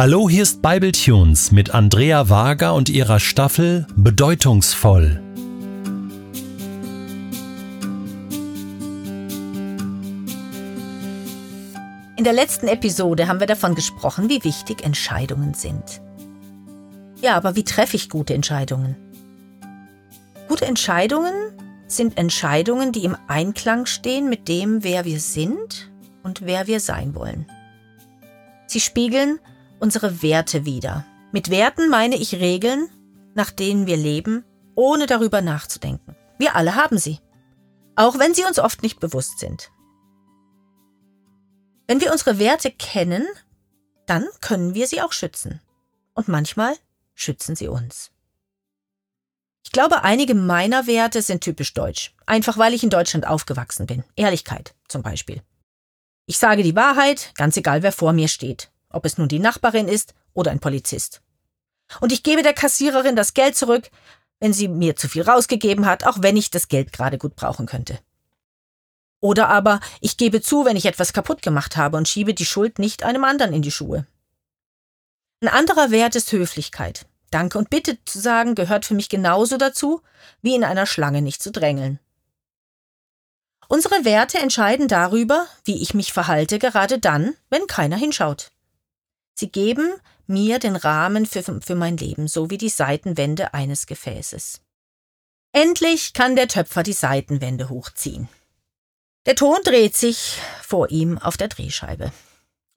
Hallo, hier ist Bibletunes mit Andrea Wager und ihrer Staffel Bedeutungsvoll. In der letzten Episode haben wir davon gesprochen, wie wichtig Entscheidungen sind. Ja, aber wie treffe ich gute Entscheidungen? Gute Entscheidungen sind Entscheidungen, die im Einklang stehen mit dem, wer wir sind und wer wir sein wollen. Sie spiegeln unsere Werte wider. Mit Werten meine ich Regeln, nach denen wir leben, ohne darüber nachzudenken. Wir alle haben sie, auch wenn sie uns oft nicht bewusst sind. Wenn wir unsere Werte kennen, dann können wir sie auch schützen. Und manchmal schützen sie uns. Ich glaube, einige meiner Werte sind typisch deutsch, einfach weil ich in Deutschland aufgewachsen bin. Ehrlichkeit zum Beispiel. Ich sage die Wahrheit, ganz egal wer vor mir steht ob es nun die Nachbarin ist oder ein Polizist. Und ich gebe der Kassiererin das Geld zurück, wenn sie mir zu viel rausgegeben hat, auch wenn ich das Geld gerade gut brauchen könnte. Oder aber ich gebe zu, wenn ich etwas kaputt gemacht habe und schiebe die Schuld nicht einem anderen in die Schuhe. Ein anderer Wert ist Höflichkeit. Danke und Bitte zu sagen gehört für mich genauso dazu, wie in einer Schlange nicht zu drängeln. Unsere Werte entscheiden darüber, wie ich mich verhalte, gerade dann, wenn keiner hinschaut. Sie geben mir den Rahmen für, für mein Leben, so wie die Seitenwände eines Gefäßes. Endlich kann der Töpfer die Seitenwände hochziehen. Der Ton dreht sich vor ihm auf der Drehscheibe.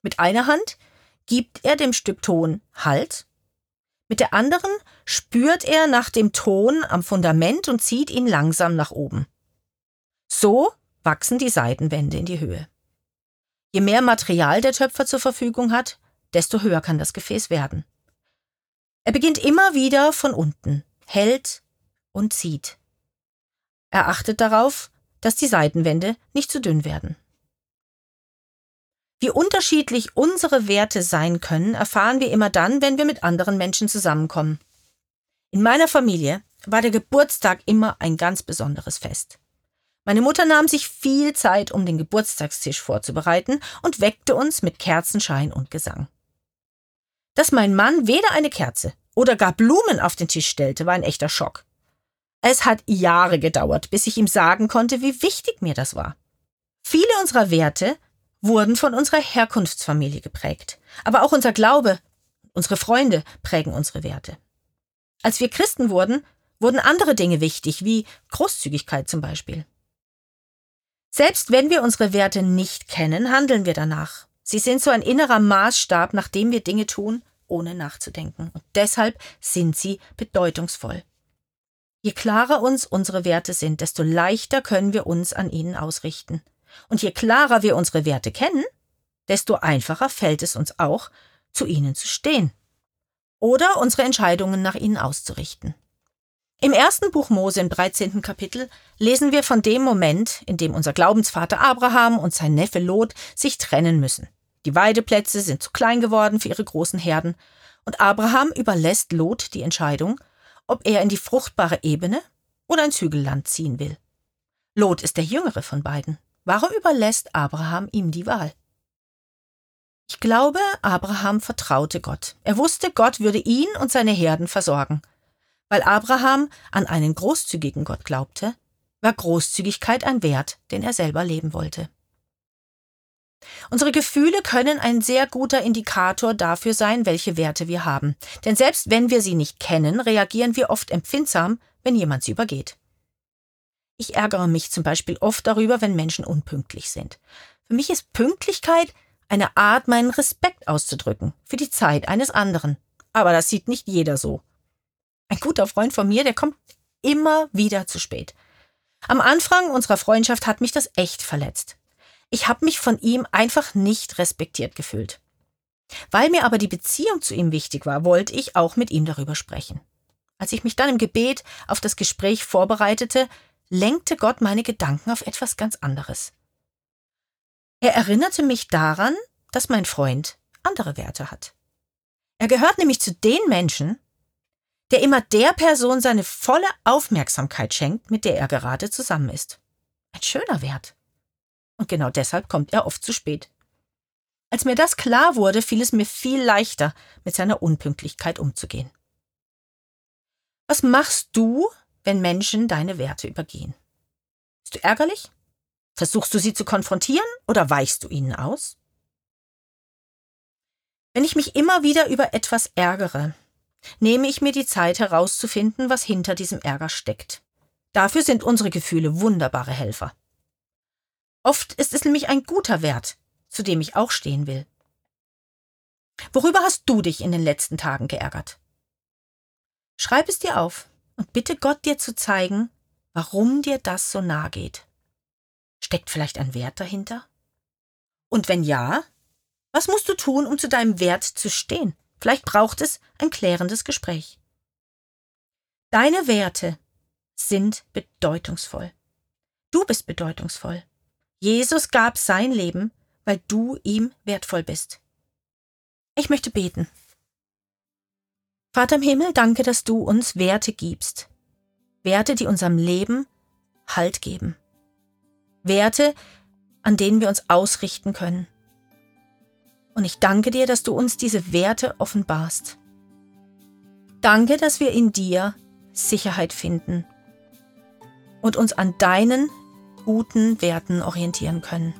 Mit einer Hand gibt er dem Stück Ton Halt, mit der anderen spürt er nach dem Ton am Fundament und zieht ihn langsam nach oben. So wachsen die Seitenwände in die Höhe. Je mehr Material der Töpfer zur Verfügung hat, desto höher kann das Gefäß werden. Er beginnt immer wieder von unten, hält und zieht. Er achtet darauf, dass die Seitenwände nicht zu dünn werden. Wie unterschiedlich unsere Werte sein können, erfahren wir immer dann, wenn wir mit anderen Menschen zusammenkommen. In meiner Familie war der Geburtstag immer ein ganz besonderes Fest. Meine Mutter nahm sich viel Zeit, um den Geburtstagstisch vorzubereiten und weckte uns mit Kerzenschein und Gesang. Dass mein Mann weder eine Kerze oder gar Blumen auf den Tisch stellte, war ein echter Schock. Es hat Jahre gedauert, bis ich ihm sagen konnte, wie wichtig mir das war. Viele unserer Werte wurden von unserer Herkunftsfamilie geprägt, aber auch unser Glaube, unsere Freunde prägen unsere Werte. Als wir Christen wurden, wurden andere Dinge wichtig, wie Großzügigkeit zum Beispiel. Selbst wenn wir unsere Werte nicht kennen, handeln wir danach. Sie sind so ein innerer Maßstab, nach dem wir Dinge tun, ohne nachzudenken. Und deshalb sind sie bedeutungsvoll. Je klarer uns unsere Werte sind, desto leichter können wir uns an ihnen ausrichten. Und je klarer wir unsere Werte kennen, desto einfacher fällt es uns auch, zu ihnen zu stehen oder unsere Entscheidungen nach ihnen auszurichten. Im ersten Buch Mose im 13. Kapitel lesen wir von dem Moment, in dem unser Glaubensvater Abraham und sein Neffe Lot sich trennen müssen. Die Weideplätze sind zu klein geworden für ihre großen Herden, und Abraham überlässt Lot die Entscheidung, ob er in die fruchtbare Ebene oder ins Hügelland ziehen will. Lot ist der jüngere von beiden. Warum überlässt Abraham ihm die Wahl? Ich glaube, Abraham vertraute Gott. Er wusste, Gott würde ihn und seine Herden versorgen. Weil Abraham an einen großzügigen Gott glaubte, war Großzügigkeit ein Wert, den er selber leben wollte. Unsere Gefühle können ein sehr guter Indikator dafür sein, welche Werte wir haben. Denn selbst wenn wir sie nicht kennen, reagieren wir oft empfindsam, wenn jemand sie übergeht. Ich ärgere mich zum Beispiel oft darüber, wenn Menschen unpünktlich sind. Für mich ist Pünktlichkeit eine Art, meinen Respekt auszudrücken für die Zeit eines anderen. Aber das sieht nicht jeder so. Ein guter Freund von mir, der kommt immer wieder zu spät. Am Anfang unserer Freundschaft hat mich das echt verletzt. Ich habe mich von ihm einfach nicht respektiert gefühlt. Weil mir aber die Beziehung zu ihm wichtig war, wollte ich auch mit ihm darüber sprechen. Als ich mich dann im Gebet auf das Gespräch vorbereitete, lenkte Gott meine Gedanken auf etwas ganz anderes. Er erinnerte mich daran, dass mein Freund andere Werte hat. Er gehört nämlich zu den Menschen, der immer der Person seine volle Aufmerksamkeit schenkt, mit der er gerade zusammen ist. Ein schöner Wert. Und genau deshalb kommt er oft zu spät. Als mir das klar wurde, fiel es mir viel leichter, mit seiner Unpünktlichkeit umzugehen. Was machst du, wenn Menschen deine Werte übergehen? Bist du ärgerlich? Versuchst du sie zu konfrontieren oder weichst du ihnen aus? Wenn ich mich immer wieder über etwas ärgere, nehme ich mir die Zeit herauszufinden, was hinter diesem Ärger steckt. Dafür sind unsere Gefühle wunderbare Helfer. Oft ist es nämlich ein guter Wert, zu dem ich auch stehen will. Worüber hast du dich in den letzten Tagen geärgert? Schreib es dir auf und bitte Gott dir zu zeigen, warum dir das so nahe geht. Steckt vielleicht ein Wert dahinter? Und wenn ja, was musst du tun, um zu deinem Wert zu stehen? Vielleicht braucht es ein klärendes Gespräch. Deine Werte sind bedeutungsvoll. Du bist bedeutungsvoll. Jesus gab sein Leben, weil du ihm wertvoll bist. Ich möchte beten. Vater im Himmel, danke, dass du uns Werte gibst. Werte, die unserem Leben Halt geben. Werte, an denen wir uns ausrichten können. Und ich danke dir, dass du uns diese Werte offenbarst. Danke, dass wir in dir Sicherheit finden und uns an deinen guten Werten orientieren können.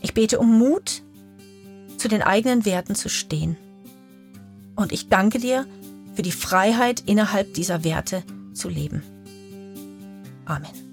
Ich bete um Mut, zu den eigenen Werten zu stehen. Und ich danke dir für die Freiheit, innerhalb dieser Werte zu leben. Amen.